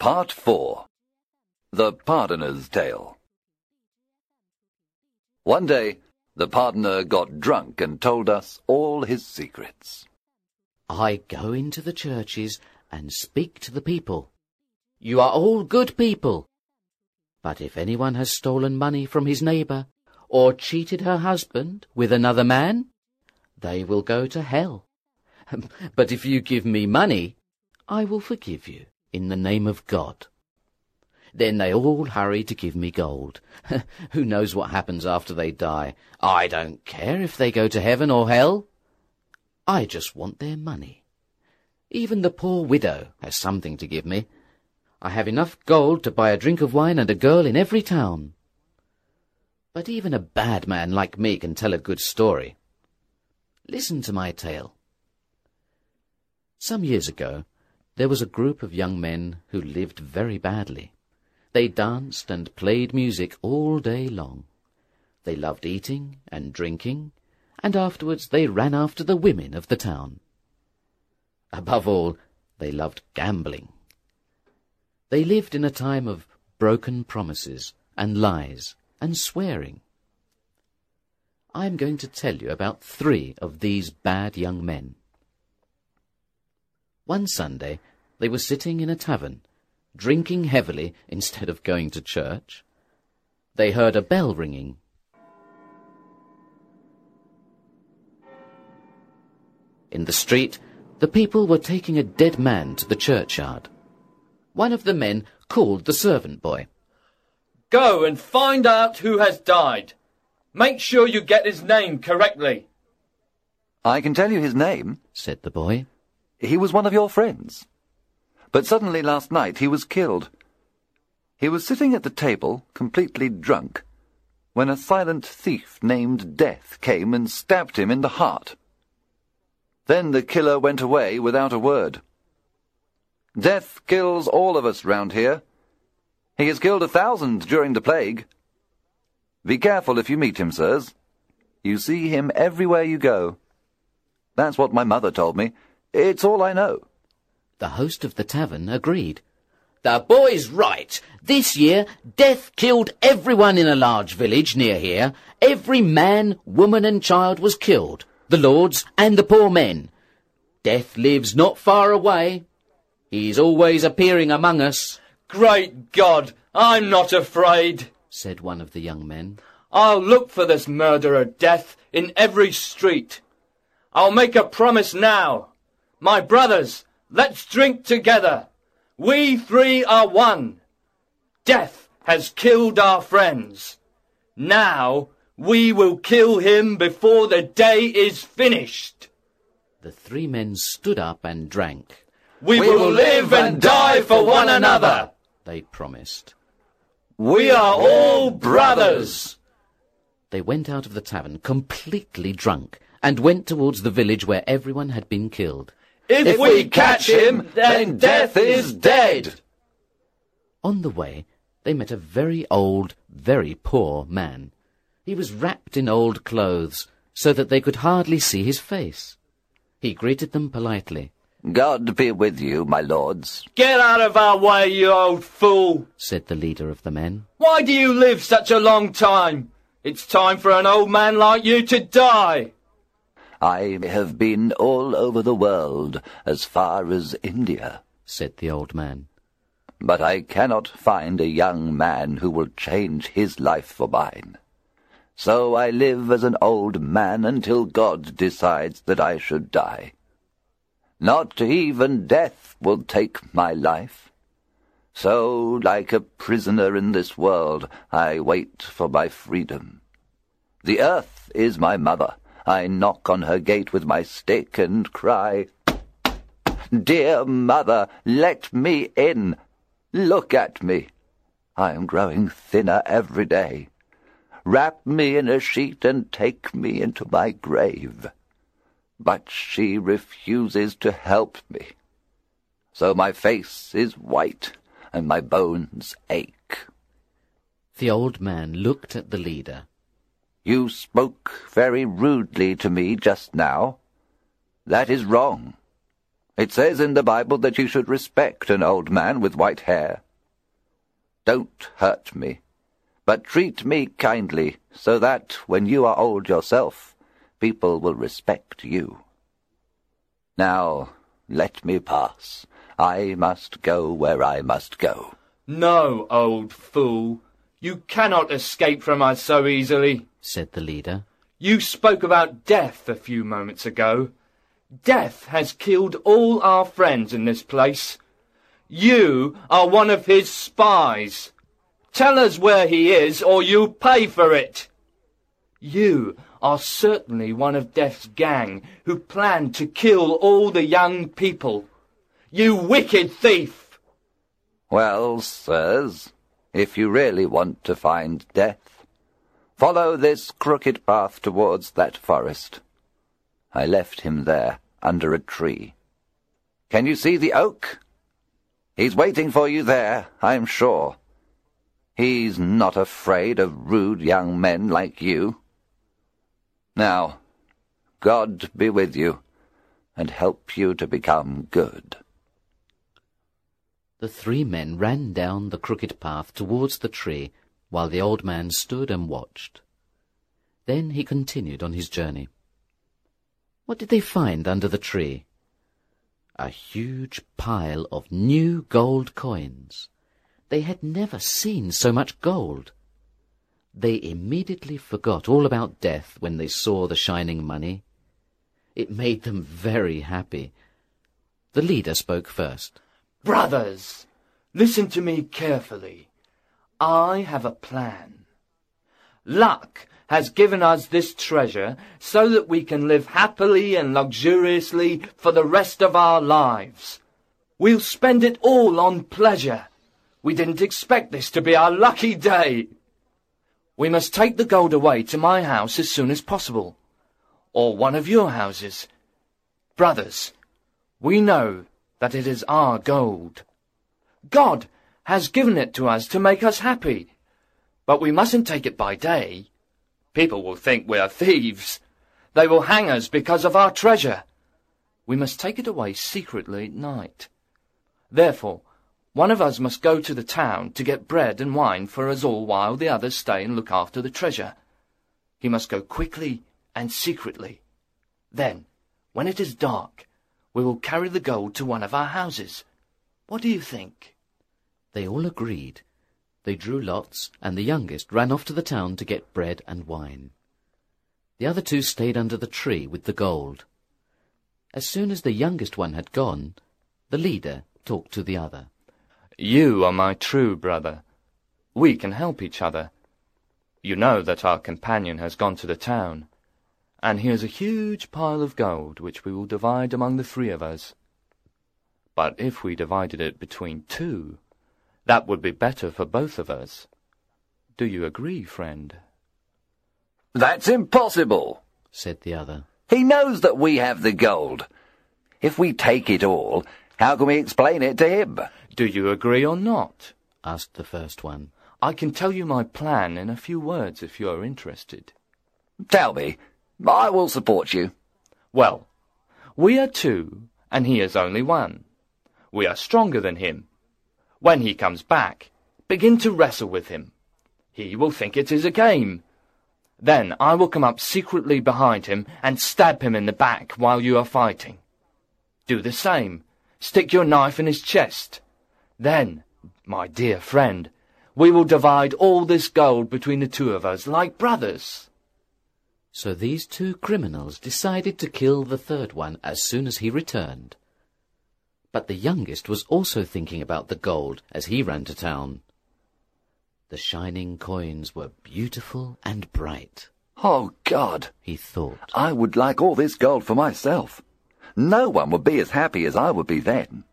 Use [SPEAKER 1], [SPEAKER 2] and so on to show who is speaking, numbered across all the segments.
[SPEAKER 1] Part 4 The Pardoner's Tale One day, the pardoner got drunk and told us all his secrets.
[SPEAKER 2] I go into the churches and speak to the people. You are all good people. But if anyone has stolen money from his neighbour, or cheated her husband with another man, they will go to hell. but if you give me money, I will forgive you in the name of God. Then they all hurry to give me gold. Who knows what happens after they die? I don't care if they go to heaven or hell. I just want their money. Even the poor widow has something to give me. I have enough gold to buy a drink of wine and a girl in every town. But even a bad man like me can tell a good story. Listen to my tale. Some years ago, there was a group of young men who lived very badly. They danced and played music all day long. They loved eating and drinking, and afterwards they ran after the women of the town. Above all, they loved gambling. They lived in a time of broken promises and lies and swearing. I am going to tell you about three of these bad young men. One Sunday, they were sitting in a tavern, drinking heavily instead of going to church. They heard a bell ringing. In the street, the people were taking a dead man to the churchyard. One of the men called the servant boy.
[SPEAKER 3] Go and find out who has died. Make sure you get his name correctly.
[SPEAKER 1] I can tell you his name,
[SPEAKER 2] said the boy.
[SPEAKER 1] He was one of your friends. But suddenly last night he was killed. He was sitting at the table, completely drunk, when a silent thief named Death came and stabbed him in the heart. Then the killer went away without a word. Death kills all of us round here. He has killed a thousand during the plague. Be careful if you meet him, sirs. You see him everywhere you go. That's what my mother told me. It's all I know.
[SPEAKER 2] The host of the tavern agreed. The boy's right. This year, death killed everyone in a large village near here. Every man, woman, and child was killed. The lords and the poor men. Death lives not far away. He's always appearing among us.
[SPEAKER 3] Great God, I'm not afraid,
[SPEAKER 2] said one of the young men.
[SPEAKER 3] I'll look for this murderer Death in every street. I'll make a promise now. My brothers, let's drink together. We three are one. Death has killed our friends. Now we will kill him before the day is finished.
[SPEAKER 2] The three men stood up and drank.
[SPEAKER 3] We, we will live and die for one another,
[SPEAKER 2] they promised.
[SPEAKER 3] We are all brothers.
[SPEAKER 2] They went out of the tavern completely drunk and went towards the village where everyone had been killed.
[SPEAKER 3] If, if we catch him, then death is dead.
[SPEAKER 2] On the way, they met a very old, very poor man. He was wrapped in old clothes, so that they could hardly see his face. He greeted them politely.
[SPEAKER 4] God be with you, my lords.
[SPEAKER 3] Get out of our way, you old fool,
[SPEAKER 2] said the leader of the men.
[SPEAKER 3] Why do you live such a long time? It's time for an old man like you to die.
[SPEAKER 4] I have been all over the world, as far as India,
[SPEAKER 2] said the old man.
[SPEAKER 4] But I cannot find a young man who will change his life for mine. So I live as an old man until God decides that I should die. Not even death will take my life. So, like a prisoner in this world, I wait for my freedom. The earth is my mother. I knock on her gate with my stick and cry, Dear mother, let me in. Look at me. I am growing thinner every day. Wrap me in a sheet and take me into my grave but she refuses to help me. So my face is white, and my bones ache.
[SPEAKER 2] The old man looked at the leader.
[SPEAKER 4] You spoke very rudely to me just now. That is wrong. It says in the Bible that you should respect an old man with white hair. Don't hurt me, but treat me kindly, so that, when you are old yourself, people will respect you. Now, let me pass. I must go where I must go.
[SPEAKER 3] No, old fool. You cannot escape from us so easily,
[SPEAKER 2] said the leader.
[SPEAKER 3] You spoke about death a few moments ago. Death has killed all our friends in this place. You are one of his spies. Tell us where he is, or you pay for it. You are certainly one of Death's gang who planned to kill all the young people. You wicked thief!
[SPEAKER 4] Well, sirs, if you really want to find Death, follow this crooked path towards that forest. I left him there, under a tree. Can you see the oak? He's waiting for you there, I'm sure. He's not afraid of rude young men like you. Now, God be with you, and help you to become good.
[SPEAKER 2] The three men ran down the crooked path towards the tree, while the old man stood and watched. Then he continued on his journey. What did they find under the tree? A huge pile of new gold coins. They had never seen so much gold. They immediately forgot all about death when they saw the shining money. It made them very happy. The leader spoke first.
[SPEAKER 3] Brothers, listen to me carefully. I have a plan. Luck has given us this treasure so that we can live happily and luxuriously for the rest of our lives. We'll spend it all on pleasure. We didn't expect this to be our lucky day. We must take the gold away to my house as soon as possible, or one of your houses. Brothers, we know that it is our gold. God has given it to us to make us happy, but we mustn't take it by day. People will think we are thieves. They will hang us because of our treasure. We must take it away secretly at night. Therefore, one of us must go to the town to get bread and wine for us all while the others stay and look after the treasure. He must go quickly and secretly. Then, when it is dark, we will carry the gold to one of our houses. What do you think?
[SPEAKER 2] They all agreed they drew lots, and the youngest ran off to the town to get bread and wine. The other two stayed under the tree with the gold. As soon as the youngest one had gone, the leader talked to the other.
[SPEAKER 3] You are my true brother. We can help each other. You know that our companion has gone to the town, and here's a huge pile of gold which we will divide among the three of us. But if we divided it between two, that would be better for both of us. Do you agree, friend?
[SPEAKER 4] That's impossible,
[SPEAKER 2] said the other.
[SPEAKER 4] He knows that we have the gold. If we take it all, how can we explain it to him?
[SPEAKER 3] Do you agree or not?
[SPEAKER 2] asked the first one.
[SPEAKER 3] I can tell you my plan in a few words if you are interested.
[SPEAKER 4] Tell me. I will support you.
[SPEAKER 3] Well, we are two, and he is only one. We are stronger than him, when he comes back, begin to wrestle with him. He will think it is a game. Then I will come up secretly behind him and stab him in the back while you are fighting. Do the same. Stick your knife in his chest. Then, my dear friend, we will divide all this gold between the two of us like brothers.
[SPEAKER 2] So these two criminals decided to kill the third one as soon as he returned. But the youngest was also thinking about the gold as he ran to town. The shining coins were beautiful and bright.
[SPEAKER 4] Oh, God,
[SPEAKER 2] he thought.
[SPEAKER 4] I would like all this gold for myself. No one would be as happy as I would be then.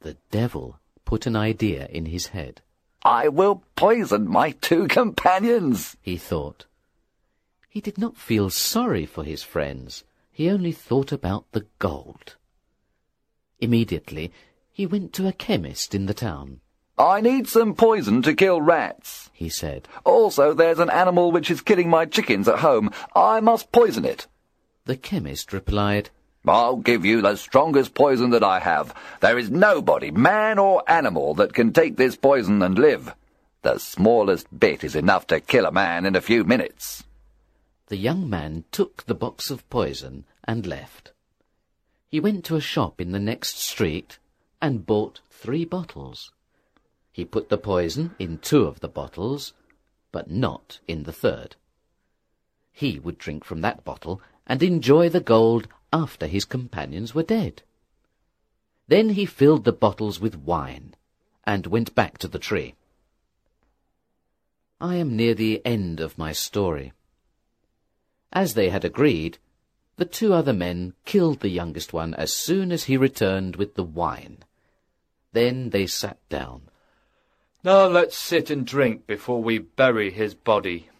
[SPEAKER 2] The devil put an idea in his head.
[SPEAKER 4] I will poison my two companions,
[SPEAKER 2] he thought. He did not feel sorry for his friends. He only thought about the gold. Immediately, he went to a chemist in the town.
[SPEAKER 4] I need some poison to kill rats,
[SPEAKER 2] he said.
[SPEAKER 4] Also, there's an animal which is killing my chickens at home. I must poison it.
[SPEAKER 2] The chemist replied,
[SPEAKER 4] I'll give you the strongest poison that I have. There is nobody, man or animal, that can take this poison and live. The smallest bit is enough to kill a man in a few minutes.
[SPEAKER 2] The young man took the box of poison and left. He went to a shop in the next street and bought three bottles. He put the poison in two of the bottles, but not in the third. He would drink from that bottle and enjoy the gold after his companions were dead. Then he filled the bottles with wine and went back to the tree. I am near the end of my story. As they had agreed, the two other men killed the youngest one as soon as he returned with the wine. Then they sat down.
[SPEAKER 3] Now let's sit and drink before we bury his body.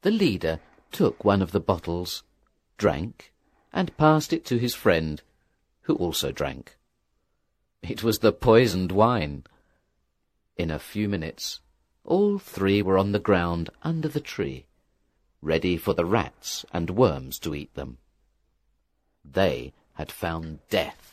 [SPEAKER 2] The leader took one of the bottles, drank, and passed it to his friend, who also drank. It was the poisoned wine. In a few minutes, all three were on the ground under the tree, ready for the rats and worms to eat them. They had found death.